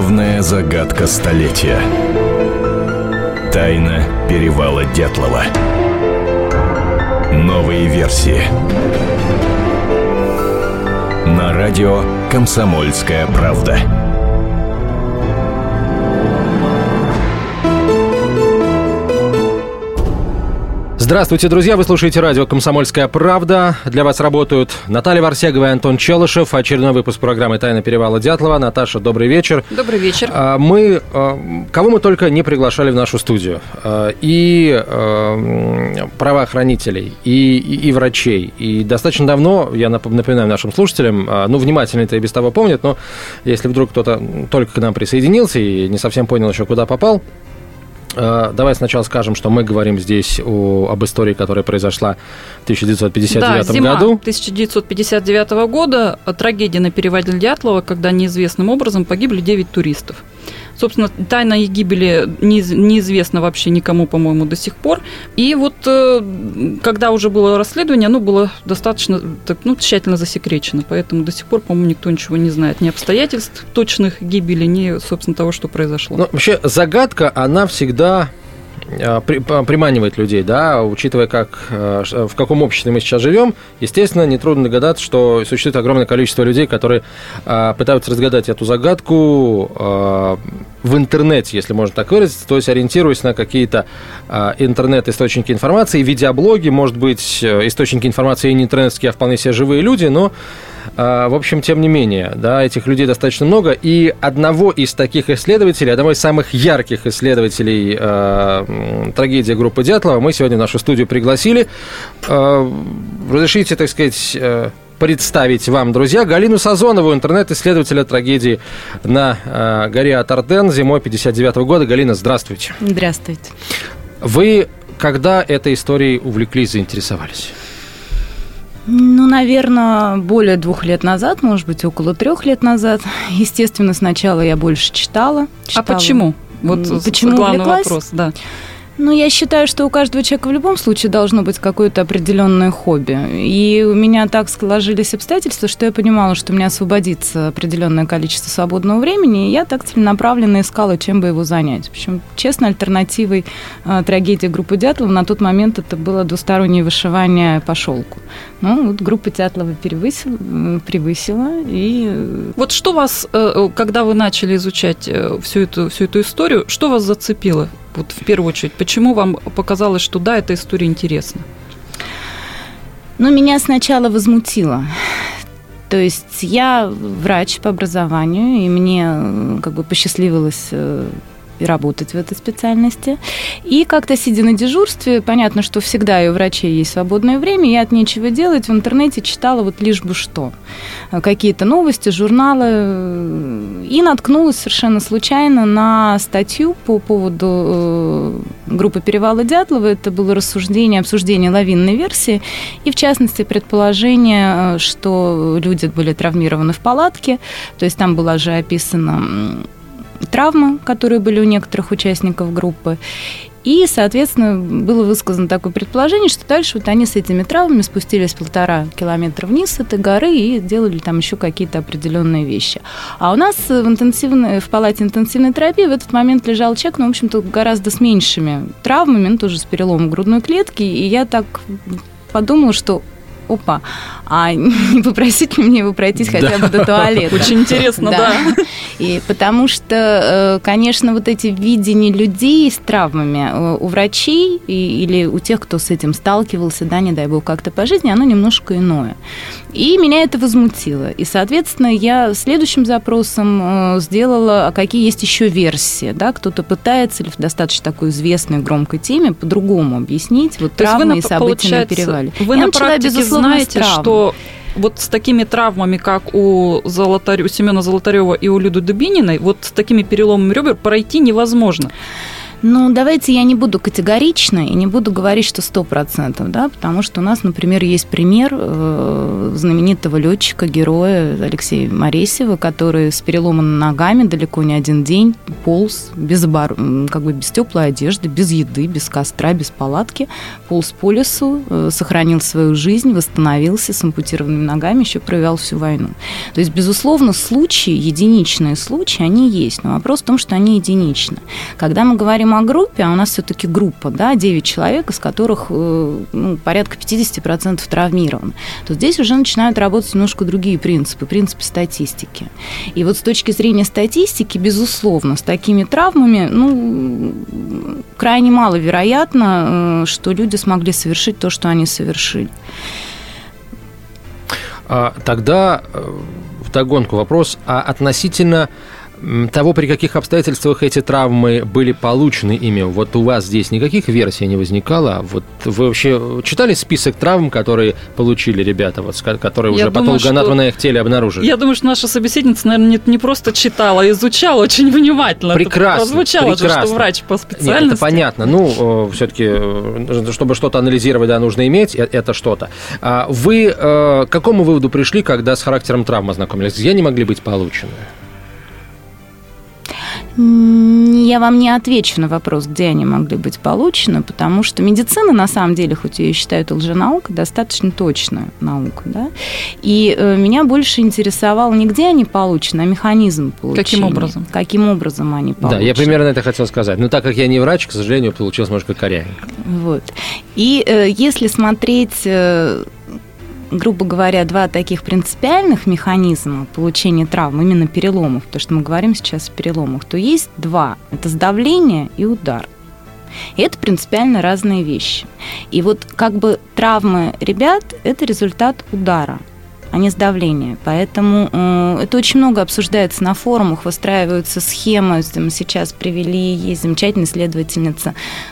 Главная загадка столетия. Тайна перевала Дятлова. Новые версии. На радио «Комсомольская правда». Здравствуйте, друзья! Вы слушаете радио «Комсомольская правда». Для вас работают Наталья Варсегова и Антон Челышев. Очередной выпуск программы «Тайна перевала Дятлова». Наташа, добрый вечер. Добрый вечер. А, мы, а, кого мы только не приглашали в нашу студию. А, и правоохранителей, и, и, и врачей. И достаточно давно, я напоминаю нашим слушателям, ну, внимательно это и без того помнят, но если вдруг кто-то только к нам присоединился и не совсем понял еще, куда попал, давай сначала скажем, что мы говорим здесь о, об истории, которая произошла в 1959 да, зима году. 1959 года трагедия на переводе Дятлова, когда неизвестным образом погибли 9 туристов. Собственно, тайна их гибели неизвестна вообще никому, по-моему, до сих пор. И вот э, когда уже было расследование, оно было достаточно так, ну, тщательно засекречено. Поэтому до сих пор, по-моему, никто ничего не знает. Ни обстоятельств точных гибели, ни, собственно, того, что произошло. Ну, вообще, загадка, она всегда приманивает людей, да, учитывая, как, э, в каком обществе мы сейчас живем, естественно, нетрудно догадаться, что существует огромное количество людей, которые э, пытаются разгадать эту загадку в интернете, если можно так выразиться, то есть ориентируясь на какие-то интернет-источники информации, видеоблоги, может быть, источники информации и не интернетские, а вполне себе живые люди, но в общем, тем не менее, да, этих людей достаточно много. И одного из таких исследователей, одного из самых ярких исследователей э, трагедии группы Дятлова мы сегодня в нашу студию пригласили. Э, разрешите, так сказать, э, представить вам, друзья, Галину Сазонову, интернет-исследователя трагедии на э, горе Атарден зимой 59 -го года. Галина, здравствуйте. Здравствуйте. Вы когда этой историей увлеклись, заинтересовались? Ну, наверное, более двух лет назад, может быть, около трех лет назад. Естественно, сначала я больше читала. читала. А почему? Вот почему главный увлеклась? вопрос, да. Ну, я считаю, что у каждого человека в любом случае должно быть какое-то определенное хобби. И у меня так сложились обстоятельства, что я понимала, что у меня освободится определенное количество свободного времени, и я так целенаправленно искала, чем бы его занять. Общем, честно, альтернативой э, трагедии группы Дятлова на тот момент это было двустороннее вышивание по шелку. Ну, вот группа Дятлова перевысила, превысила, и... Э, вот что вас, э, когда вы начали изучать э, всю эту, всю эту историю, что вас зацепило? Вот в первую очередь, почему вам показалось, что да, эта история интересна? Ну, меня сначала возмутило. То есть я врач по образованию, и мне как бы посчастливилось и работать в этой специальности. И как-то сидя на дежурстве, понятно, что всегда и у врачей есть свободное время, я от нечего делать в интернете читала вот лишь бы что. Какие-то новости, журналы. И наткнулась совершенно случайно на статью по поводу э, группы Перевала Дятлова. Это было рассуждение, обсуждение лавинной версии. И, в частности, предположение, э, что люди были травмированы в палатке. То есть там была же описана травмы, которые были у некоторых участников группы. И, соответственно, было высказано такое предположение, что дальше вот они с этими травмами спустились полтора километра вниз с этой горы и делали там еще какие-то определенные вещи. А у нас в, интенсивной, в палате интенсивной терапии в этот момент лежал человек, ну, в общем-то, гораздо с меньшими травмами, ну, тоже с переломом грудной клетки. И я так подумала, что опа, а не попросить ли мне его пройтись хотя бы до туалета? Очень интересно, да. И потому что, э, конечно, вот эти видения людей с травмами э, у врачей или у тех, кто с этим сталкивался, да, не дай бог, как-то по жизни, оно немножко иное. И меня это возмутило. И, соответственно, я следующим запросом э, сделала, а какие есть еще версии, да, кто-то пытается или в достаточно такой известной громкой теме по-другому объяснить вот То травмы и события на перевале. Вы я на практике знаете, что вот с такими травмами, как у, Золотарё, Семена Золотарева и у Люды Дубининой, вот с такими переломами ребер пройти невозможно. Ну, давайте я не буду категорична и не буду говорить, что сто процентов, да, потому что у нас, например, есть пример э, знаменитого летчика, героя Алексея Моресева, который с переломанными ногами далеко не один день полз без, обор... как бы без теплой одежды, без еды, без костра, без палатки, полз по лесу, э, сохранил свою жизнь, восстановился с ампутированными ногами, еще провел всю войну. То есть, безусловно, случаи, единичные случаи, они есть, но вопрос в том, что они единичны. Когда мы говорим о группе, а у нас все-таки группа, да, 9 человек, из которых э, ну, порядка 50% травмированы, то здесь уже начинают работать немножко другие принципы, принципы статистики. И вот с точки зрения статистики, безусловно, с такими травмами, ну, крайне маловероятно, э, что люди смогли совершить то, что они совершили. А, тогда э, в догонку вопрос, а относительно того, при каких обстоятельствах эти травмы были получены ими, вот у вас здесь никаких версий не возникало? Вот вы вообще читали список травм, которые получили ребята, вот, которые уже думаю, патологоанатомы на их теле обнаружили? Я думаю, что наша собеседница, наверное, не, не просто читала, а изучала очень внимательно. Прекрасно. Звучало прекрасно. же, что врач по специальности. Нет, это понятно. Ну, э, все-таки, э, чтобы что-то анализировать, да, нужно иметь э, это что-то. А вы к какому выводу пришли, когда с характером травмы ознакомились? Где они могли быть получены? Я вам не отвечу на вопрос, где они могли быть получены, потому что медицина, на самом деле, хоть ее считают лженаукой, достаточно точная наука. Да? И э, меня больше интересовало не где они получены, а механизм получения. Каким образом? Каким образом они получены. Да, я примерно это хотел сказать. Но так как я не врач, к сожалению, получилось немножко корявенько. Вот. И э, если смотреть... Э, грубо говоря, два таких принципиальных механизма получения травм, именно переломов, потому что мы говорим сейчас о переломах, то есть два. Это сдавление и удар. И это принципиально разные вещи. И вот как бы травмы ребят – это результат удара – а не с давления. Поэтому э, это очень много обсуждается на форумах, выстраиваются схемы. Мы сейчас привели, есть замечательная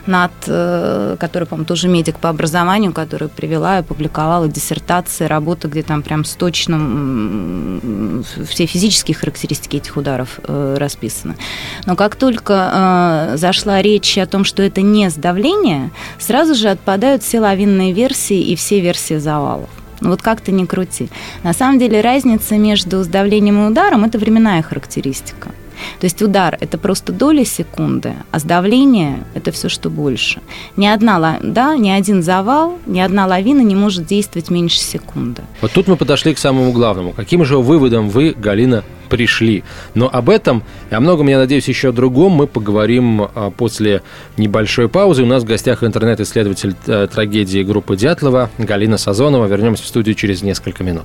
Над, э, которая, по-моему, тоже медик по образованию, которая привела и опубликовала диссертации, работы, где там прям с точным все физические характеристики этих ударов э, расписаны. Но как только зашла речь о том, что это не сдавление, сразу же отпадают все лавинные версии и все версии завалов. Ну, вот как то не крути. На самом деле разница между сдавлением и ударом – это временная характеристика. То есть удар – это просто доля секунды, а сдавление – это все, что больше. Ни, одна, да, ни один завал, ни одна лавина не может действовать меньше секунды. Вот тут мы подошли к самому главному. Каким же выводом вы, Галина, пришли. Но об этом и о многом, я надеюсь, еще о другом мы поговорим а, после небольшой паузы. У нас в гостях интернет-исследователь э, трагедии группы Дятлова Галина Сазонова. Вернемся в студию через несколько минут.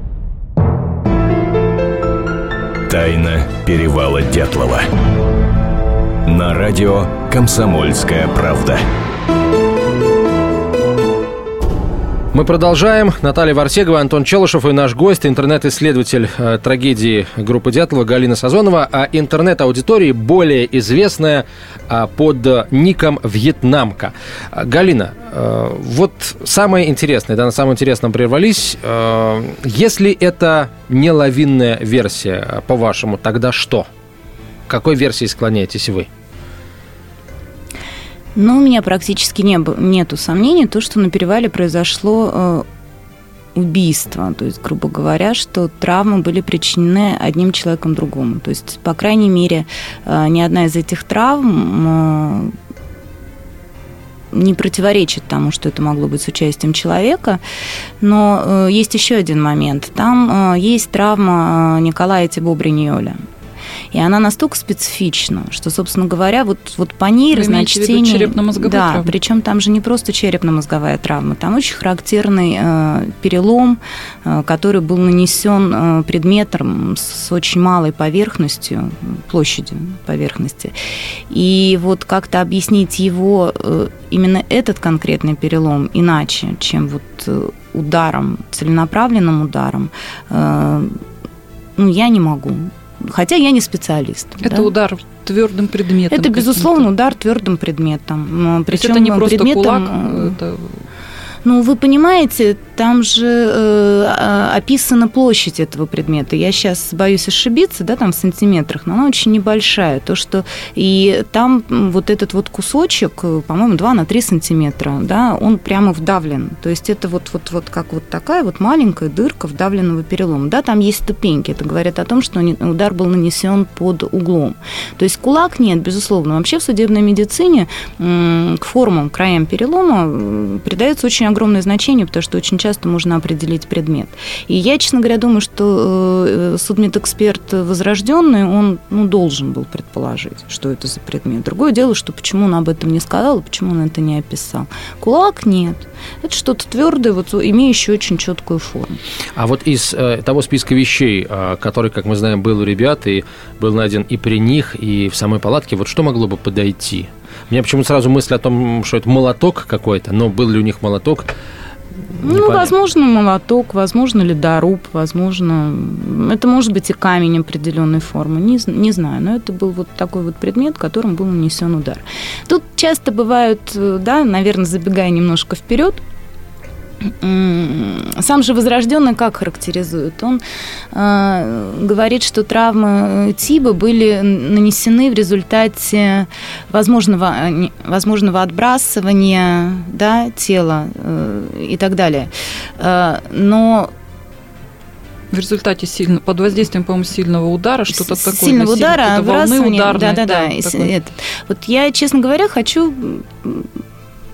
Тайна перевала Дятлова. На радио «Комсомольская правда». Мы продолжаем. Наталья Варсегова, Антон Челышев и наш гость, интернет-исследователь э, трагедии группы Дятлова Галина Сазонова, а интернет-аудитории более известная э, под ником «Вьетнамка». Галина, э, вот самое интересное, да, на самом интересном прервались. Э, если это не лавинная версия, по-вашему, тогда что? К какой версии склоняетесь вы? Ну, у меня практически не, нету сомнений, то, что на перевале произошло э, убийство, то есть, грубо говоря, что травмы были причинены одним человеком другому. То есть, по крайней мере, э, ни одна из этих травм э, не противоречит тому, что это могло быть с участием человека. Но есть еще один момент. Там есть травма Николая Тибо-Бриньоля. И она настолько специфична, что, собственно говоря, вот, вот по ней Вы разночтение... черепно-мозговая да, травма? причем там же не просто черепно-мозговая травма, там очень характерный э, перелом, э, который был нанесен э, предметом с очень малой поверхностью, площадью поверхности. И вот как-то объяснить его, э, именно этот конкретный перелом, иначе, чем вот э, ударом, целенаправленным ударом, э, ну, я не могу. Хотя я не специалист. Это да? удар твердым предметом. Это, безусловно, удар твердым предметом. Причем это не просто предметом, кулак, это ну, вы понимаете, там же э, а, описана площадь этого предмета. Я сейчас боюсь ошибиться, да, там в сантиметрах, но она очень небольшая. То, что и там вот этот вот кусочек, э, по-моему, 2 на 3 сантиметра, да, он прямо вдавлен. То есть это вот, вот, вот как вот такая вот маленькая дырка вдавленного перелома. Да, там есть ступеньки. Это говорит о том, что удар был нанесен под углом. То есть кулак нет, безусловно. Вообще в судебной медицине к формам, краям перелома придается очень огромное значение, потому что очень часто можно определить предмет. И я, честно говоря, думаю, что э, судмедэксперт возрожденный, он ну, должен был предположить, что это за предмет. Другое дело, что почему он об этом не сказал, почему он это не описал. Кулак нет. Это что-то твердое, вот, имеющее очень четкую форму. А вот из э, того списка вещей, э, который, как мы знаем, был у ребят и был найден и при них, и в самой палатке, вот что могло бы подойти? У меня почему сразу мысль о том, что это молоток какой-то, но был ли у них молоток? Ну, возможно, молоток, возможно, ледоруб, возможно, это может быть и камень определенной формы, не, не знаю, но это был вот такой вот предмет, которым был нанесен удар. Тут часто бывают, э, да, наверное, забегая немножко вперед, сам же возрожденный как характеризует? Он э, говорит, что травмы Тиба были нанесены в результате возможного, возможного отбрасывания да, тела э, и так далее. Э, но в результате сильно, под воздействием, по-моему, сильного удара, что-то такое. Сильного удара, волны ударной. Да, да, да. да вот я, честно говоря, хочу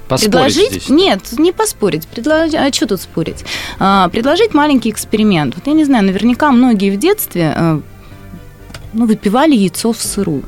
Поспорить предложить? Здесь. Нет, не поспорить. Предложить, а что тут спорить? А, предложить маленький эксперимент. Вот я не знаю, наверняка многие в детстве а, ну, выпивали яйцо в сырую.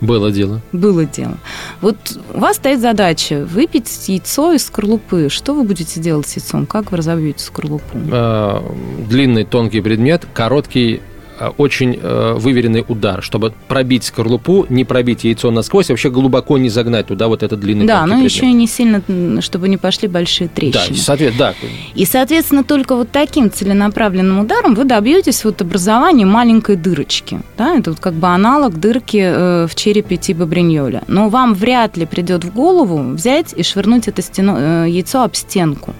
Было дело. Было дело. Вот у вас стоит задача выпить яйцо из скорлупы. Что вы будете делать с яйцом? Как вы разобьете скорлупу? А, длинный тонкий предмет, короткий очень э, выверенный удар, чтобы пробить скорлупу, не пробить яйцо насквозь, а вообще глубоко не загнать туда вот этот длинный Да, но предмет. еще и не сильно, чтобы не пошли большие трещины. Да, соответственно, да. И, соответственно, только вот таким целенаправленным ударом вы добьетесь вот образования маленькой дырочки. Да? Это вот как бы аналог дырки э, в черепе типа Бриньоля. Но вам вряд ли придет в голову взять и швырнуть это стено, яйцо об стенку.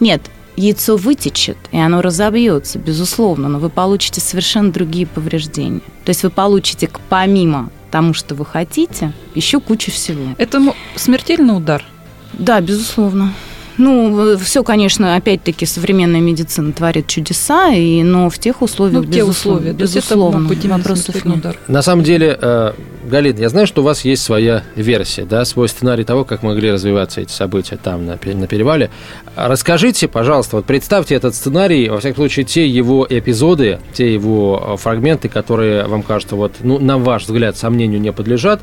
Нет, яйцо вытечет, и оно разобьется, безусловно, но вы получите совершенно другие повреждения. То есть вы получите помимо тому, что вы хотите, еще кучу всего. Это смертельный удар? Да, безусловно. Ну, все, конечно, опять-таки современная медицина творит чудеса, и, но в тех условиях, ну, в те условия, безусловно, это вопросов нет. Удар. На самом деле, э, Галина, я знаю, что у вас есть своя версия, да, свой сценарий того, как могли развиваться эти события там, на, на перевале. Расскажите, пожалуйста, вот представьте этот сценарий, во всяком случае, те его эпизоды, те его э, фрагменты, которые вам кажутся, вот, ну, на ваш взгляд, сомнению не подлежат,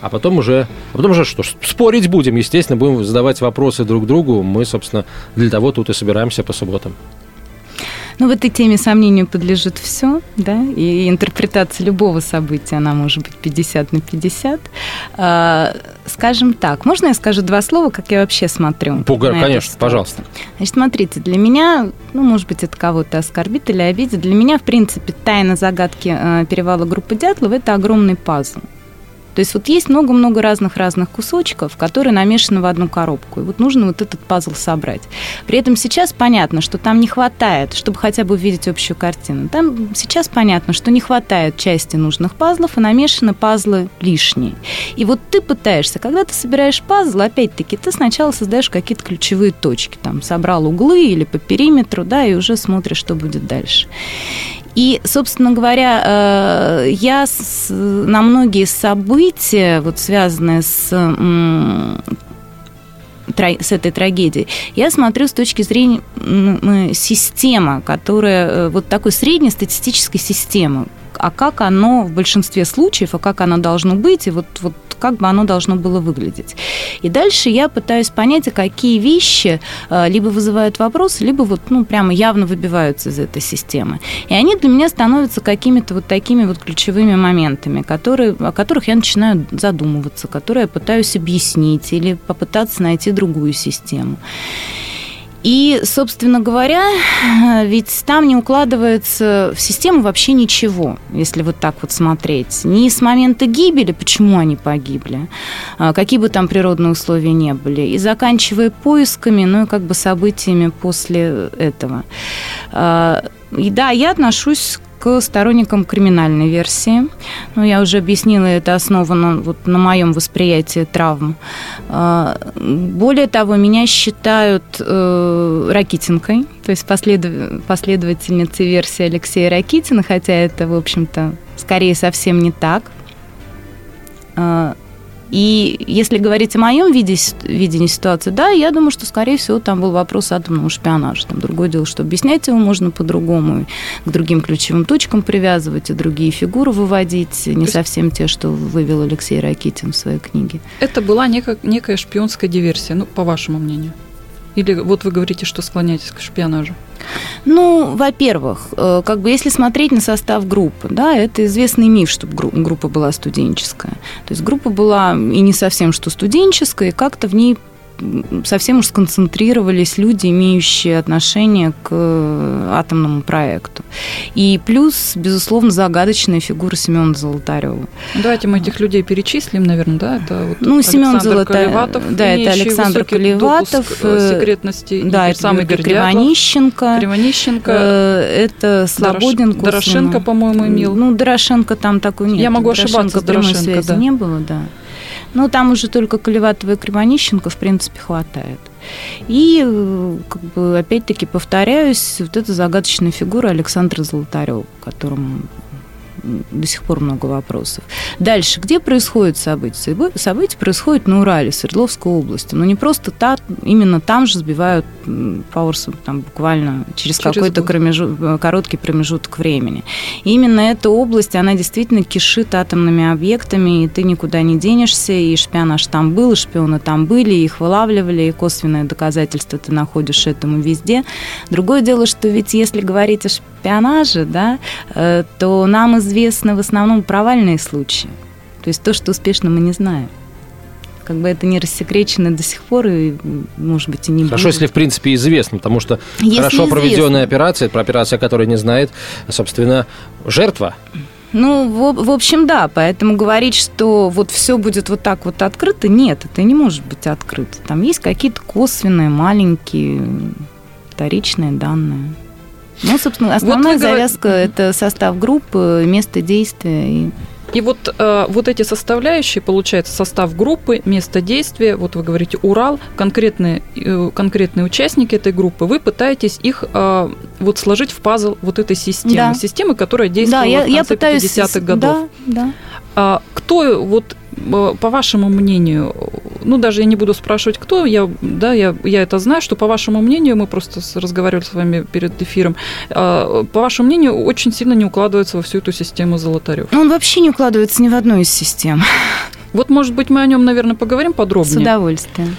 а потом уже, а потом уже что, спорить будем, естественно, будем задавать вопросы друг другу. Мы, собственно, для того тут и собираемся по субботам. Ну, в этой теме сомнению подлежит все, да, и интерпретация любого события, она может быть 50 на 50. А, скажем так, можно я скажу два слова, как я вообще смотрю? Пугар, конечно, пожалуйста. Значит, смотрите, для меня, ну, может быть, это кого-то оскорбит или обидит, для меня, в принципе, тайна загадки э, перевала группы Дятлова – это огромный пазл. То есть вот есть много-много разных-разных кусочков, которые намешаны в одну коробку. И вот нужно вот этот пазл собрать. При этом сейчас понятно, что там не хватает, чтобы хотя бы увидеть общую картину. Там сейчас понятно, что не хватает части нужных пазлов, и намешаны пазлы лишние. И вот ты пытаешься, когда ты собираешь пазл, опять-таки, ты сначала создаешь какие-то ключевые точки. Там собрал углы или по периметру, да, и уже смотришь, что будет дальше. И, собственно говоря, э, я на многие события, вот связанные с с этой трагедией, я смотрю с точки зрения системы, которая э, вот такой среднестатистической системы, а как оно в большинстве случаев, а как оно должно быть, и вот, вот как бы оно должно было выглядеть. И дальше я пытаюсь понять, а какие вещи э, либо вызывают вопросы, либо вот, ну, прямо явно выбиваются из этой системы. И они для меня становятся какими-то вот такими вот ключевыми моментами, которые, о которых я начинаю задумываться, которые я пытаюсь объяснить или попытаться найти другую систему. И, собственно говоря, ведь там не укладывается в систему вообще ничего, если вот так вот смотреть. Ни с момента гибели, почему они погибли, а, какие бы там природные условия не были, и заканчивая поисками, ну и как бы событиями после этого. А, и да, я отношусь к сторонникам криминальной версии. Ну, я уже объяснила, это основано вот на моем восприятии травм. А, более того, меня считают э, Ракитинкой, то есть послед... последовательницей версии Алексея Ракитина, хотя это, в общем-то, скорее совсем не так. И если говорить о моем виде, видении ситуации, да, я думаю, что, скорее всего, там был вопрос атомного шпионажа. Там другое дело, что объяснять его можно по-другому, к другим ключевым точкам привязывать, и другие фигуры выводить, не совсем те, что вывел Алексей Ракитин в своей книге. Это была некая, некая шпионская диверсия, ну, по вашему мнению? Или вот вы говорите, что склоняетесь к шпионажу? Ну, во-первых, э, как бы если смотреть на состав группы, да, это известный миф, чтобы группа была студенческая. То есть группа была и не совсем что студенческая, и как-то в ней совсем уж сконцентрировались люди, имеющие отношение к э, атомному проекту. И плюс, безусловно, загадочная фигура Семена Золотарева. Давайте мы этих людей перечислим, наверное, да? Это вот ну, Семен Золотарев, да, это Александр Колеватов, э, секретности, да, это самый Кривонищенко, Кривонищенко, э, это Слободин, Дорошенко, по-моему, имел. Ну, Дорошенко там такой нет. Я могу ошибаться Дорошенко, да. не было, да. Ну, там уже только Колеватова и Кривонищенко, в принципе, хватает. И, э, как бы, опять-таки, повторяюсь, вот эта загадочная фигура Александра Золотарева, которому до сих пор много вопросов. Дальше, где происходят события? События происходят на Урале, Свердловской области. Но не просто та, именно там же сбивают Пауэрса там, буквально через, через какой-то промежу... короткий промежуток времени. И именно эта область, она действительно кишит атомными объектами, и ты никуда не денешься, и шпионаж там был, и шпионы там были, и их вылавливали, и косвенное доказательство ты находишь этому везде. Другое дело, что ведь если говорить о шпионаже, да, э, то нам из известны в основном провальные случаи. То есть то, что успешно мы не знаем. Как бы это не рассекречено до сих пор, и, может быть, и не Хорошо, будет. если, в принципе, известно, потому что если хорошо известно. проведенная операция, про операцию, которая не знает, собственно, жертва. Ну, в, в общем, да. Поэтому говорить, что вот все будет вот так вот открыто, нет, это не может быть открыто. Там есть какие-то косвенные, маленькие, вторичные данные. Ну, собственно, основная вот завязка говор... – это состав группы, место действия и и вот, э, вот эти составляющие, получается, состав группы, место действия, вот вы говорите Урал, конкретные, э, конкретные участники этой группы, вы пытаетесь их э, вот сложить в пазл вот этой системы, да. системы, которая действовала да, я, в конце я пытаюсь... 50-х годов. Да, да. А, кто вот по вашему мнению, ну даже я не буду спрашивать, кто, я, да, я, я это знаю, что по вашему мнению, мы просто разговаривали с вами перед эфиром, а, по вашему мнению, очень сильно не укладывается во всю эту систему Золотарев. Он вообще не укладывается ни в одну из систем. Вот, может быть, мы о нем, наверное, поговорим подробнее. С удовольствием.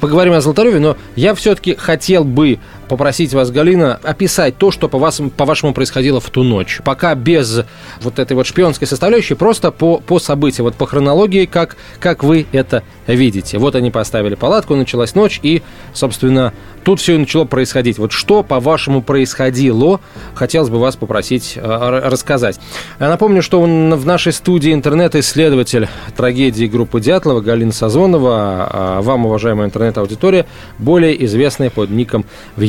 Поговорим о Золотареве, но я все-таки хотел бы попросить вас, Галина, описать то, что по, вас, по вашему происходило в ту ночь. Пока без вот этой вот шпионской составляющей, просто по, по событиям, вот по хронологии, как, как вы это видите. Вот они поставили палатку, началась ночь, и, собственно, тут все и начало происходить. Вот что, по-вашему, происходило, хотелось бы вас попросить э, рассказать. Я напомню, что в нашей студии интернет-исследователь трагедии группы Дятлова Галина Сазонова, а вам, уважаемая интернет-аудитория, более известная под ником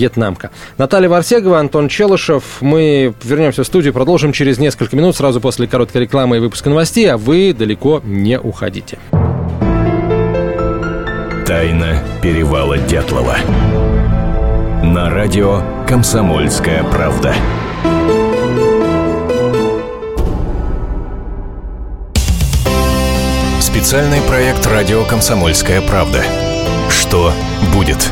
«Вьетнамка». Наталья Варсегова, Антон Челышев. Мы вернемся в студию, продолжим через несколько минут, сразу после короткой рекламы и выпуска новостей, а вы далеко не уходите. Тайна перевала Дятлова. На радио «Комсомольская правда». Специальный проект «Радио Комсомольская правда». Что будет?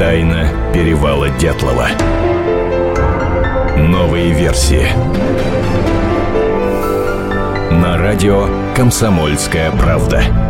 Тайна перевала Дятлова. Новые версии. На радио «Комсомольская правда».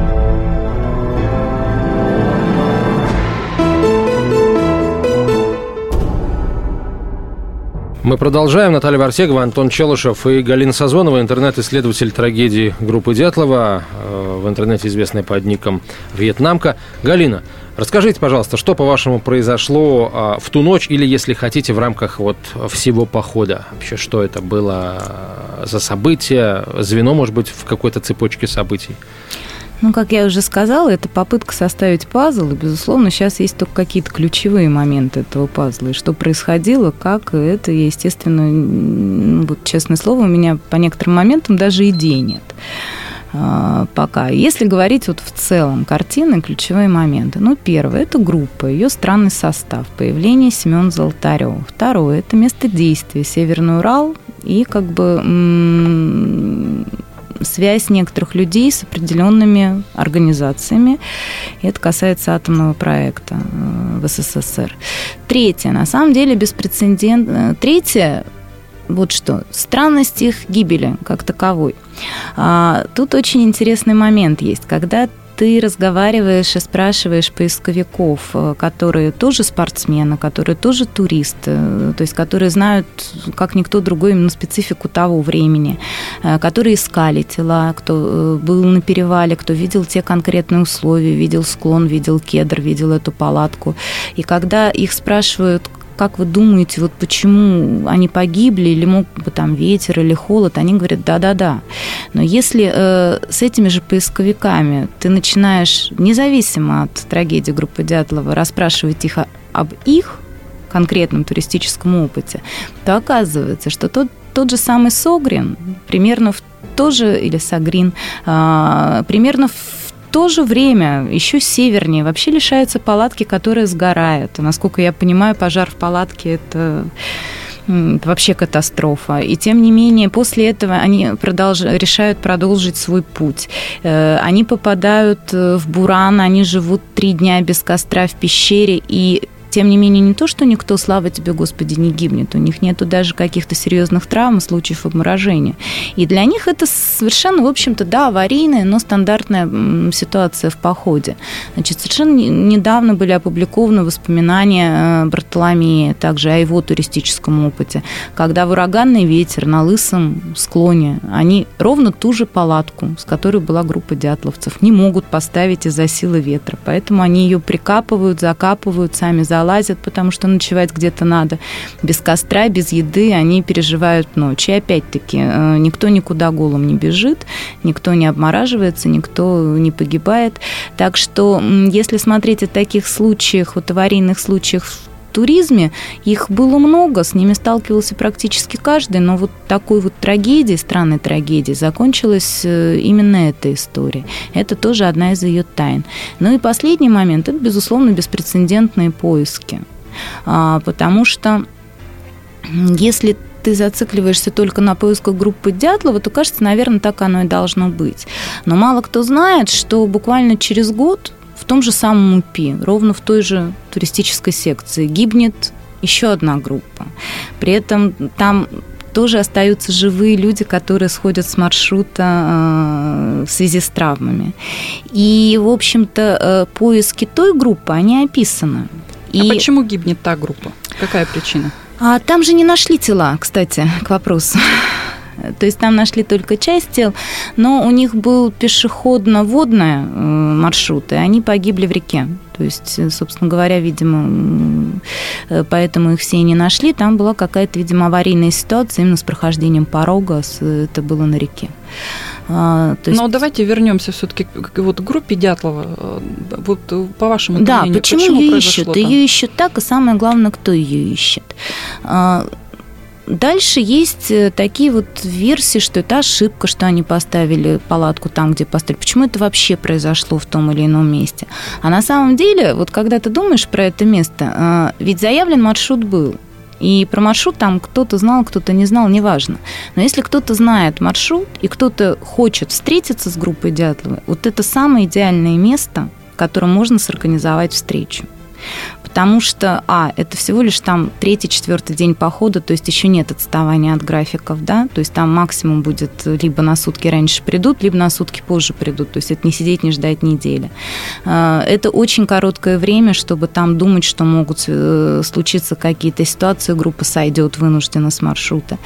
Мы продолжаем. Наталья Варсегова, Антон Челышев и Галина Сазонова, интернет-исследователь трагедии группы Дятлова, э, в интернете известная под ником «Вьетнамка». Галина, расскажите, пожалуйста, что, по-вашему, произошло а, в ту ночь или, если хотите, в рамках вот всего похода? Вообще, что это было за событие? Звено, может быть, в какой-то цепочке событий? Ну, как я уже сказала, это попытка составить пазл, и, безусловно, сейчас есть только какие-то ключевые моменты этого пазла. И что происходило, как это, естественно, вот, честное слово, у меня по некоторым моментам даже идей нет а, пока. Если говорить вот в целом картины, ключевые моменты. Ну, первое – это группа, ее странный состав, появление Семен Золотарева. Второе – это место действия, Северный Урал и как бы связь некоторых людей с определенными организациями. И это касается атомного проекта э, в СССР. Третье, на самом деле, беспрецедентно. Третье, вот что, странность их гибели как таковой. А, тут очень интересный момент есть, когда ты разговариваешь и спрашиваешь поисковиков, э, которые тоже спортсмены, которые тоже туристы, э, то есть которые знают, как никто другой, именно специфику того времени, э, которые искали тела, кто был на перевале, кто видел те конкретные условия, видел склон, видел кедр, видел эту палатку. И когда их спрашивают, как вы думаете, вот почему они погибли, или мог бы там ветер или холод, они говорят, да-да-да. Но если э, с этими же поисковиками ты начинаешь, независимо от трагедии группы Дятлова, расспрашивать их об их конкретном туристическом опыте, то оказывается, что тот, тот же самый Согрин примерно в тоже, или Сагрин, а, примерно в то же время еще севернее вообще лишаются палатки, которые сгорают. Насколько я понимаю, пожар в палатке это вообще катастрофа. И тем не менее, после этого они продолж... решают продолжить свой путь. Э, они попадают э, в Буран, они живут три дня без костра в пещере, и тем не менее, не то, что никто, слава тебе, Господи, не гибнет, у них нету даже каких-то серьезных травм, случаев обморожения. И для них это совершенно, в общем-то, да, аварийная, но стандартная ситуация в походе. Значит, совершенно недавно были опубликованы воспоминания э, Бартоломея, также о его туристическом опыте, когда в ураганный ветер на лысом склоне они ровно ту же палатку, с которой была группа дятловцев, не могут поставить из-за силы ветра. Поэтому они ее прикапывают, закапывают сами за залазят, потому что ночевать где-то надо. Без костра, без еды они переживают ночь. И опять-таки, э, никто никуда голым не бежит, никто не обмораживается, никто не погибает. Так что, если смотреть о таких случаях, вот аварийных случаях туризме их было много, с ними сталкивался практически каждый, но вот такой вот трагедией, странной трагедией, закончилась э, именно эта история. Это тоже одна из ее тайн. Ну и последний момент, это, безусловно, беспрецедентные поиски, а, потому что если ты зацикливаешься только на поисках группы Дятлова, то кажется, наверное, так оно и должно быть. Но мало кто знает, что буквально через год в том же самом УПИ, ровно в той же туристической секции, гибнет еще одна группа. При этом там тоже остаются живые люди, которые сходят с маршрута э, в связи с травмами. И, в общем-то, э, поиски той группы, они описаны. А И... А почему гибнет та группа? Какая причина? А там же не нашли тела, кстати, к вопросу. То есть там нашли только часть тел, но у них был пешеходно-водный э, маршрут, и они погибли в реке. То есть, э, собственно говоря, видимо, э, поэтому их все и не нашли. Там была какая-то, видимо, аварийная ситуация именно с прохождением порога. Это было на реке. А, то есть... Но давайте вернемся все-таки к вот группе Дятлова. Вот по вашему да, мнению, почему, почему ее ищут? Ее ищут так, и самое главное, кто ее ищет. Дальше есть э, такие вот версии, что это ошибка, что они поставили палатку там, где поставили. Почему это вообще произошло в том или ином месте? А на самом деле, вот когда ты думаешь про это место, а, ведь заявлен маршрут был. И про маршрут там кто-то знал, кто-то не знал, неважно. Но если кто-то знает маршрут и кто-то хочет встретиться с группой Дятлова, вот это самое идеальное место, в котором можно сорганизовать встречу потому что, а, это всего лишь там третий, четвертый день похода, то есть еще нет отставания от графиков, да, то есть там максимум будет либо на сутки раньше придут, либо на сутки позже придут, то есть это не сидеть, не ждать недели. А, это очень короткое время, чтобы там думать, что могут э, случиться какие-то ситуации, группа сойдет вынуждена с маршрута.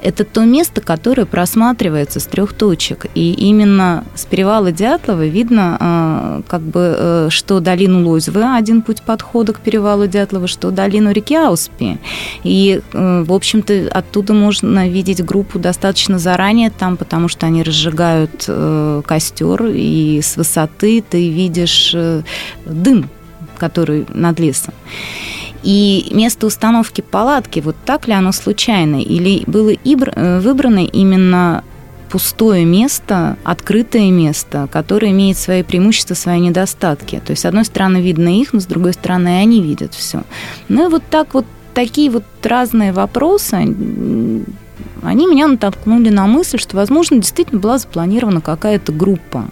Это то место, которое просматривается с трех точек, и именно с перевала Дятлова видно, а, как бы, э, что долину Лозьвы один путь подхода к перевалу Дятлова, что долину реки Ауспи. И, э, в общем-то, оттуда можно видеть группу достаточно заранее там, потому что они разжигают э, костер, и с высоты ты видишь э, дым, который над лесом. И место установки палатки, вот так ли оно случайно? Или было выбрано именно пустое место, открытое место, которое имеет свои преимущества, свои недостатки. То есть, с одной стороны, видно их, но с другой стороны, они видят все. Ну и вот так вот такие вот разные вопросы, они меня натолкнули на мысль, что, возможно, действительно была запланирована какая-то группа,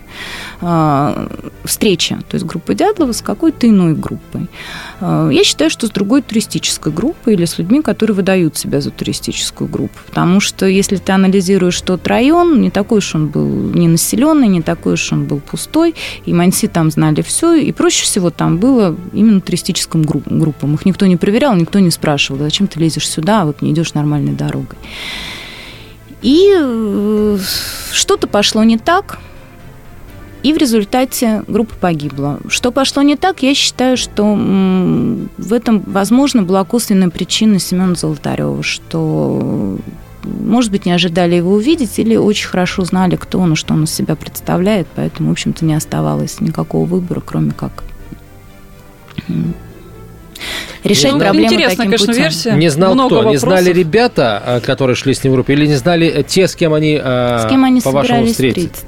э, встреча, то есть группа Дятлова с какой-то иной группой. Э, я считаю, что с другой туристической группой или с людьми, которые выдают себя за туристическую группу. Потому что если ты анализируешь тот район, не такой уж он был не населенный, не такой уж он был пустой, и манси там знали все, и проще всего там было именно туристическим группам. Их никто не проверял, никто не спрашивал, зачем ты лезешь сюда, а вот не идешь нормальной дорогой. И э, что-то пошло не так, и в результате группа погибла. Что пошло не так, я считаю, что в этом, возможно, была косвенная причина Семена Золотарева, что, может быть, не ожидали его увидеть или очень хорошо знали, кто он и что он из себя представляет, поэтому, в общем-то, не оставалось никакого выбора, кроме как решать ну, проблему Интересная, таким конечно, путем. версия. Не знал Много кто? Вопросов. Не знали ребята, а, которые шли с ним в группе, или не знали э, те, с кем они, а, с кем они по вашему встретиться?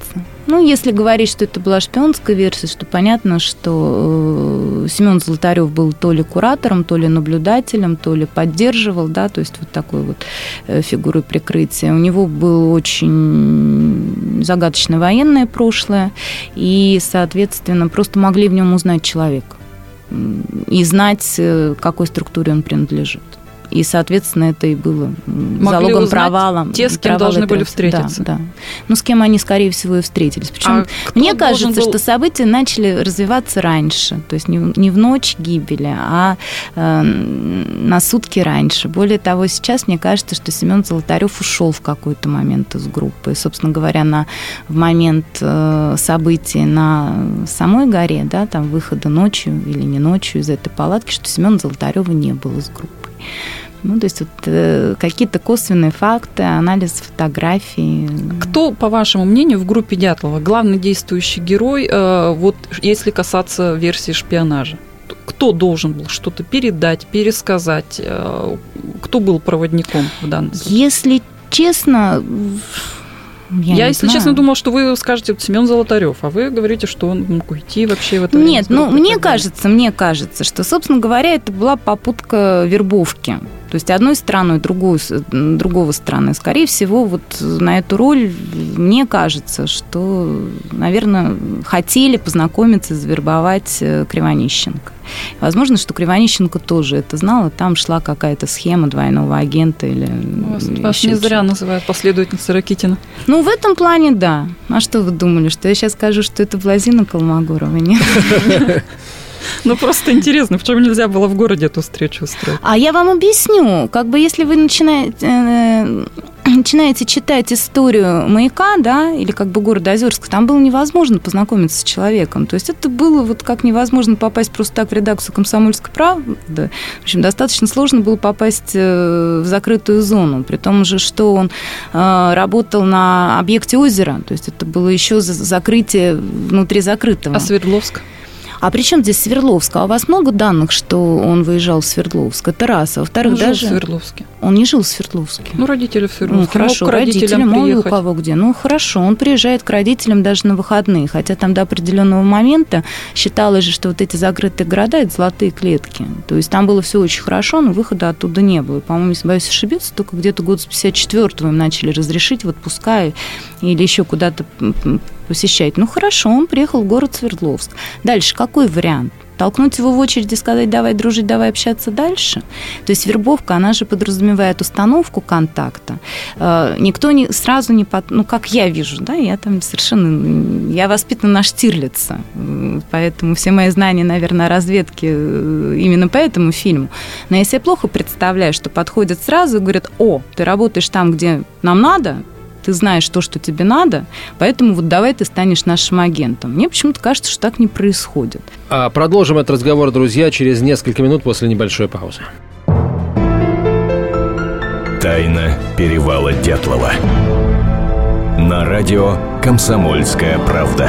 Ну, если говорить, что это была шпионская версия, что понятно, что э, Семен Золотарев был то ли куратором, то ли наблюдателем, то ли поддерживал, да, то есть вот такой вот э, фигурой прикрытия. У него было очень загадочное военное прошлое, и, соответственно, просто могли в нем узнать человека и знать, э, какой структуре он принадлежит. И, соответственно, это и было Могли залогом провала. Те, с кем должны были встретиться. Да, да. Ну, с кем они, скорее всего, и встретились. Причем а мне кажется, был... что события начали развиваться раньше. То есть не, не в ночь гибели, а э, на сутки раньше. Более того, сейчас мне кажется, что Семен Золотарев ушел в какой-то момент из группы. И, собственно говоря, на, в момент э, событий на самой горе, да, там выхода ночью или не ночью из этой палатки, что Семена Золотарева не было из группы. Ну, то есть вот э, какие-то косвенные факты, анализ фотографий. Кто, по вашему мнению, в группе Дятлова главный действующий герой, э, вот если касаться версии шпионажа? Кто должен был что-то передать, пересказать? Э, кто был проводником в данном случае? Если честно, я, я если знаю. честно, думала, что вы скажете Семен Золотарев, а вы говорите, что он мог уйти вообще в это Нет, ну мне кажется, мне кажется, что, собственно говоря, это была попутка вербовки. То есть одной стороной, другую, другого стороны. Скорее всего, вот на эту роль, мне кажется, что, наверное, хотели познакомиться, завербовать э, Кривонищенко. Возможно, что Кривонищенко тоже это знала. Там шла какая-то схема двойного агента или Вас, вас не зря называют последовательницей Ракитина. Ну, в этом плане, да. А что вы думали, что я сейчас скажу, что это Блазина Колмогорова? Нет? Ну, просто интересно, почему нельзя было в городе эту встречу устроить? А я вам объясню. Как бы если вы начинаете... Э, начинаете читать историю маяка, да, или как бы города Озерска, там было невозможно познакомиться с человеком. То есть это было вот как невозможно попасть просто так в редакцию «Комсомольской правды». В общем, достаточно сложно было попасть э, в закрытую зону, при том же, что он э, работал на объекте озера, то есть это было еще закрытие внутри закрытого. А Свердловск? А при чем здесь Свердловск? А у вас много данных, что он выезжал в Свердловск? Это раз. А во-вторых, он даже... жил в Свердловске. Он не жил в Свердловске. Ну, родители в Свердловске. Ну, хорошо, Мог к родителям, родителям приехать. у кого где. Ну, хорошо, он приезжает к родителям даже на выходные. Хотя там до определенного момента считалось же, что вот эти закрытые города – это золотые клетки. То есть там было все очень хорошо, но выхода оттуда не было. По-моему, если боюсь ошибиться, только где-то год с 54-го им начали разрешить в отпуска или еще куда-то посещать. Ну, хорошо, он приехал в город Свердловск. Дальше какой вариант? толкнуть его в очередь и сказать, давай дружить, давай общаться дальше. То есть вербовка, она же подразумевает установку контакта. Э, никто не, сразу не... Под, ну, как я вижу, да, я там совершенно... Я воспитана на Штирлица, поэтому все мои знания, наверное, о разведке э, именно по этому фильму. Но я себе плохо представляю, что подходят сразу и говорят, о, ты работаешь там, где нам надо, ты знаешь то, что тебе надо, поэтому вот давай ты станешь нашим агентом. Мне почему-то кажется, что так не происходит. А продолжим этот разговор, друзья, через несколько минут после небольшой паузы. Тайна перевала Дятлова. На радио «Комсомольская правда».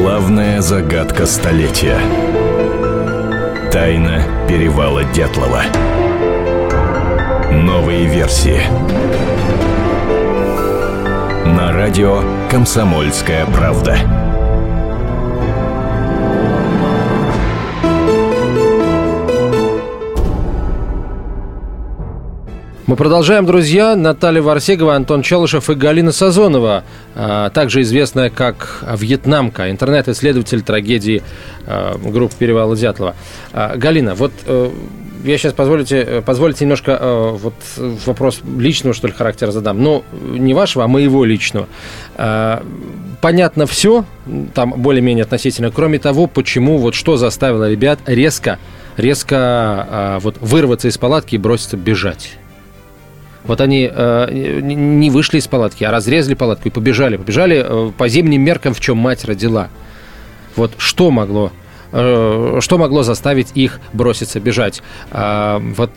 Главная загадка столетия. Тайна перевала Дятлова. Новые версии. На радио «Комсомольская правда». Мы продолжаем, друзья. Наталья Варсегова, Антон Челышев и Галина Сазонова, а, также известная как Вьетнамка, интернет-исследователь трагедии а, группы Перевала Дятлова. А, Галина, вот э, я сейчас позволите, позволите немножко э, вот вопрос личного, что ли, характера задам. Но не вашего, а моего личного. Понятно все, там более-менее относительно, кроме того, почему, вот что заставило ребят резко, резко вот вырваться из палатки и броситься бежать. Вот они э, не вышли из палатки, а разрезали палатку и побежали. Побежали э, по зимним меркам, в чем мать родила. Вот что могло, э, что могло заставить их броситься бежать? Э, вот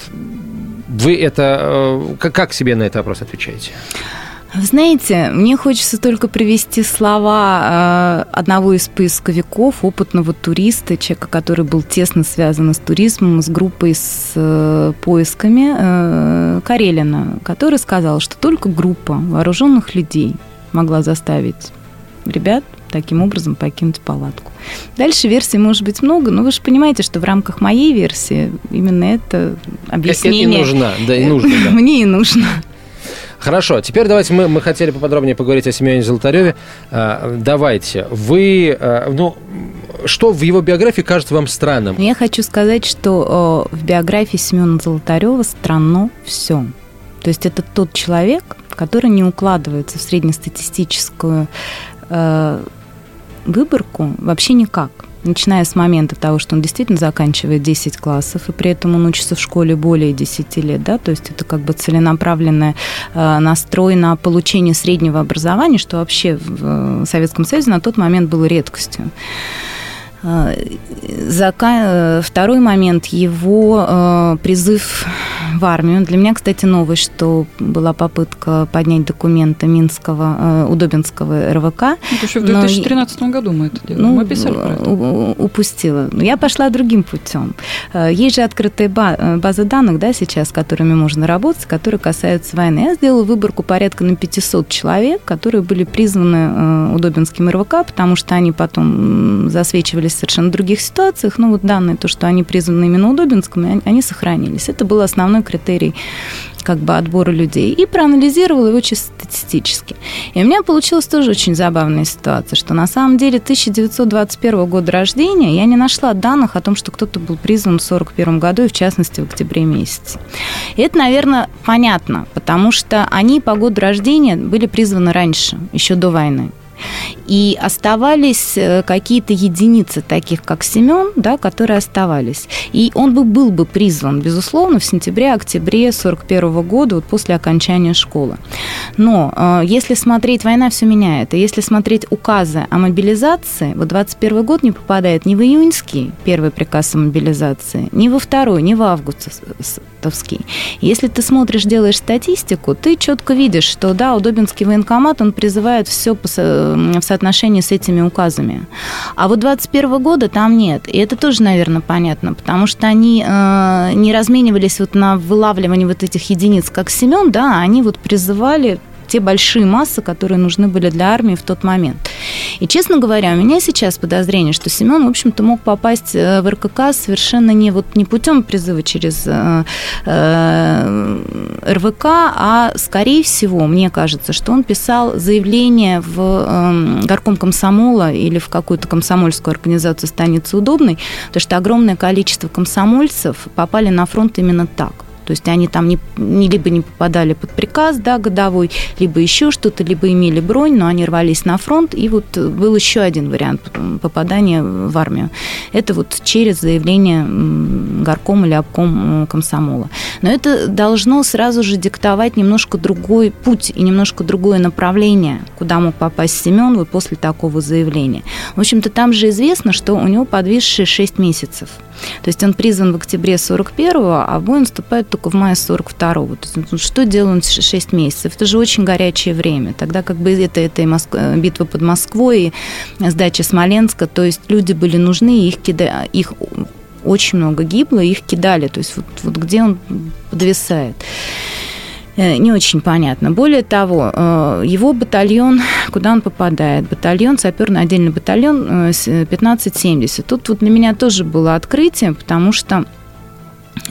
вы это, э, как, как себе на этот вопрос отвечаете? Вы знаете, мне хочется только привести слова э, одного из поисковиков, опытного туриста, человека, который был тесно связан с туризмом, с группой, с э, поисками, э, Карелина, который сказал, что только группа вооруженных людей могла заставить ребят таким образом покинуть палатку. Дальше версий может быть много, но вы же понимаете, что в рамках моей версии именно это объяснение... Это и нужно, да, и нужно. Да. Мне и нужно. Хорошо, теперь давайте мы, мы хотели поподробнее поговорить о Семене Золотареве. А, давайте, вы, а, ну, что в его биографии кажется вам странным? Я хочу сказать, что в биографии Семена Золотарева странно все. То есть это тот человек, который не укладывается в среднестатистическую э, выборку вообще никак начиная с момента того, что он действительно заканчивает 10 классов, и при этом он учится в школе более 10 лет, да, то есть это как бы целенаправленный э, настрой на получение среднего образования, что вообще в Советском Союзе на тот момент было редкостью. Э, э, второй момент, его э, призыв в армию. Для меня, кстати, новость, что была попытка поднять документы Минского, Удобинского РВК. Это еще в 2013 но, году мы это делали. Ну, мы писали про это. Упустила. Я пошла другим путем. Есть же открытые базы данных, да, сейчас, с которыми можно работать, которые касаются войны. Я сделала выборку порядка на 500 человек, которые были призваны Удобинским РВК, потому что они потом засвечивались сохранились в совершенно других ситуациях. Ну, вот данные, то, что они призваны именно удобинскими, они сохранились. Это был основной критерий как бы отбора людей, и проанализировала его чисто статистически. И у меня получилась тоже очень забавная ситуация, что на самом деле 1921 года рождения я не нашла данных о том, что кто-то был призван в 1941 году, и в частности в октябре месяце. И это, наверное, понятно, потому что они по году рождения были призваны раньше, еще до войны. И оставались э, какие-то единицы, таких как Семен, да, которые оставались. И он бы был бы призван, безусловно, в сентябре-октябре 41 года, вот после окончания школы. Но э, если смотреть, война все меняет. И если смотреть указы о мобилизации, вот 21 год не попадает ни в июньский первый приказ о мобилизации, ни во второй, ни в августовский. Если ты смотришь, делаешь статистику, ты четко видишь, что да, Удобинский военкомат, он призывает все по в соотношении с этими указами. А вот 21 года там нет. И это тоже, наверное, понятно, потому что они э, не разменивались вот на вылавливание вот этих единиц, как Семен, да, они вот призывали те большие массы, которые нужны были для армии в тот момент. И, честно говоря, у меня сейчас подозрение, что Семен, в общем-то, мог попасть э, в РКК совершенно не, вот, не путем призыва через э, э, РВК, а, скорее всего, мне кажется, что он писал заявление в э, горком комсомола или в какую-то комсомольскую организацию станицы удобной, потому что огромное количество комсомольцев попали на фронт именно так. То есть они там не, не, либо не попадали под приказ да, годовой, либо еще что-то, либо имели бронь, но они рвались на фронт. И вот был еще один вариант попадания в армию. Это вот через заявление горком или обком комсомола. Но это должно сразу же диктовать немножко другой путь и немножко другое направление, куда мог попасть Семен вот после такого заявления. В общем-то, там же известно, что у него подвисшие 6 месяцев. То есть он призван в октябре 41-го, а в бой наступает только в мае 42-го. То есть, ну, что делал он 6 месяцев? Это же очень горячее время. Тогда как бы это, это и Моск... битва под Москвой, и сдача Смоленска, то есть люди были нужны, их, кида... их очень много гибло, их кидали. То есть вот, вот где он подвисает. Э, не очень понятно. Более того, э, его батальон, куда он попадает? Батальон, саперный отдельный батальон 1570. Э, Тут вот для меня тоже было открытие, потому что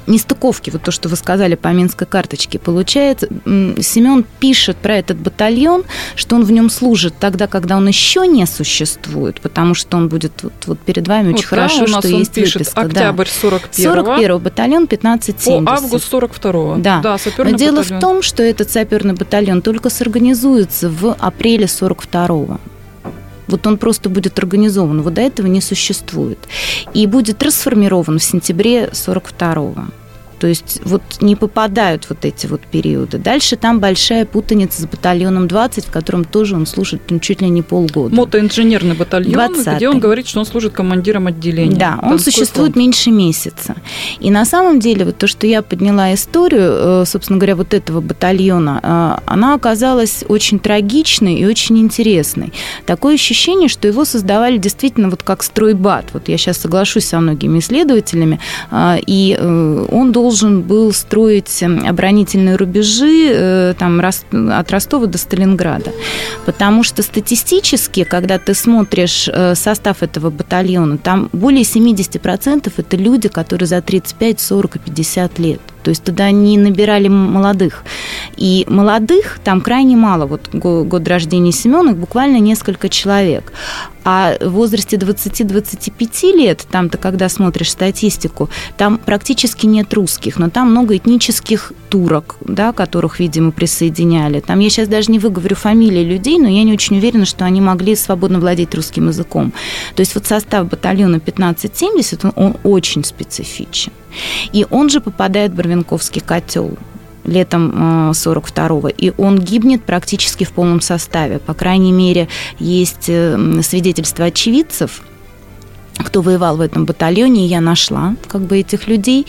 нестыковки, вот то, что вы сказали по Минской карточке, получается, Семен пишет про этот батальон, что он в нем служит тогда, когда он еще не существует, потому что он будет вот, вот перед вами вот очень да, хорошо, что есть пишет выписка. Октябрь 41 41 батальон 1570. По август 42 Да. да Но дело батальон. в том, что этот саперный батальон только сорганизуется в апреле 42 -го. Вот он просто будет организован. Вот до этого не существует. И будет расформирован в сентябре 42 -го. То есть вот не попадают вот эти вот периоды. Дальше там большая путаница с батальоном 20, в котором тоже он служит ну, чуть ли не полгода. Мотоинженерный батальон, 20 где он говорит, что он служит командиром отделения. Да, он существует фронт. меньше месяца. И на самом деле вот то, что я подняла историю, э, собственно говоря, вот этого батальона, э, она оказалась очень трагичной и очень интересной. Такое ощущение, что его создавали действительно вот как стройбат. Вот я сейчас соглашусь со многими исследователями, э, и он должен должен был строить эм, оборонительные рубежи э, там, от Ростова до Сталинграда. Потому что статистически, когда ты смотришь э, состав этого батальона, там более 70% это люди, которые за 35, 40 и 50 лет. То есть туда не набирали молодых. И молодых там крайне мало. Вот год рождения Семена буквально несколько человек. А в возрасте 20-25 лет, там-то, когда смотришь статистику, там практически нет русских, но там много этнических турок, да, которых, видимо, присоединяли. Там я сейчас даже не выговорю фамилии людей, но я не очень уверена, что они могли свободно владеть русским языком. То есть вот состав батальона 1570, он, он очень специфичен. И он же попадает в Барвинковский котел летом 42-го, э, и он гибнет практически в полном составе. По крайней мере, есть э, свидетельства очевидцев, кто воевал в этом батальоне, я нашла как бы этих людей.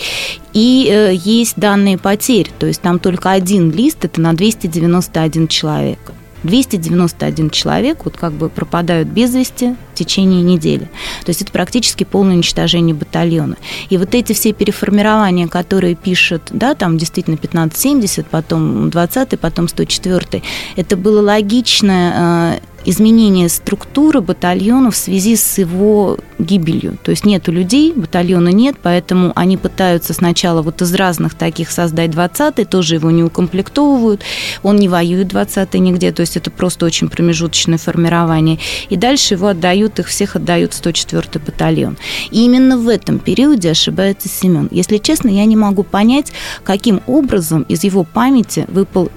И э, есть данные потерь, то есть там только один лист, это на 291 человека. 291 человек вот как бы пропадают без вести в течение недели. То есть это практически полное уничтожение батальона. И вот эти все переформирования, которые пишут, да, там действительно 1570, потом 20 потом 104 это было логичное изменение структуры батальона в связи с его гибелью. То есть нету людей, батальона нет, поэтому они пытаются сначала вот из разных таких создать 20-й, тоже его не укомплектовывают, он не воюет 20-й нигде, то есть это просто очень промежуточное формирование. И дальше его отдают, их всех отдают 104-й батальон. И именно в этом периоде ошибается Семен. Если честно, я не могу понять, каким образом из его памяти выпал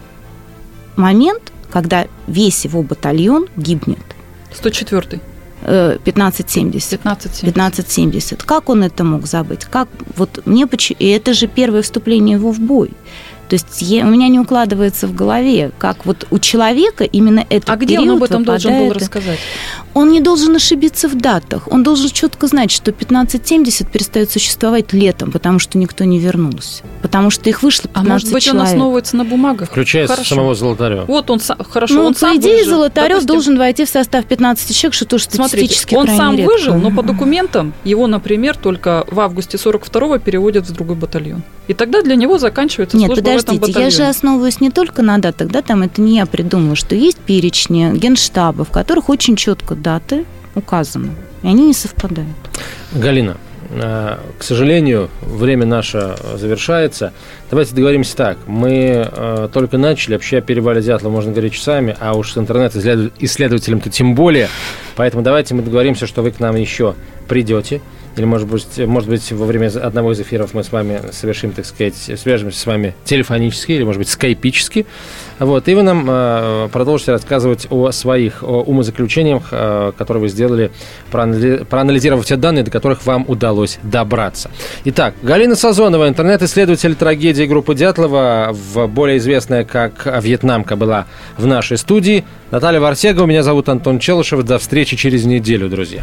момент, когда весь его батальон гибнет. 104-й. 1570. 1570. 1570. Как он это мог забыть? Как вот мне и это же первое вступление его в бой. То есть я, у меня не укладывается в голове, как вот у человека именно это. А где он об этом должен был рассказать? Он не должен ошибиться в датах. Он должен четко знать, что 1570 перестает существовать летом, потому что никто не вернулся. Потому что их вышло 15 А может быть, человек. он основывается на бумагах? Включая Хорошо. самого Золотарева. Вот он сам, хорошо, Ну, он по сам идее, выжил. Золотарев Допустим, должен войти в состав 15 человек, что тоже статистически Смотрите, он сам редко. выжил, но по документам его, например, только в августе 42-го переводят в другой батальон. И тогда для него заканчивается Нет, служба подождите, я же основываюсь не только на датах, да, там это не я придумала, что есть перечни генштаба, в которых очень четко даты указаны, и они не совпадают. Галина, э, к сожалению, время наше завершается. Давайте договоримся так. Мы э, только начали, вообще о перевале можно говорить часами, а уж с интернет-исследователем-то тем более. Поэтому давайте мы договоримся, что вы к нам еще придете. Или, может быть, может быть, во время одного из эфиров мы с вами совершим, так сказать, свяжемся с вами телефонически или, может быть, скайпически. Вот, и вы нам э, продолжите рассказывать о своих о умозаключениях, э, которые вы сделали, проанали- проанализировав те данные, до которых вам удалось добраться. Итак, Галина Сазонова, интернет-исследователь трагедии группы Дятлова, в, более известная как «Вьетнамка», была в нашей студии. Наталья Варсегова, меня зовут Антон Челышев. До встречи через неделю, друзья.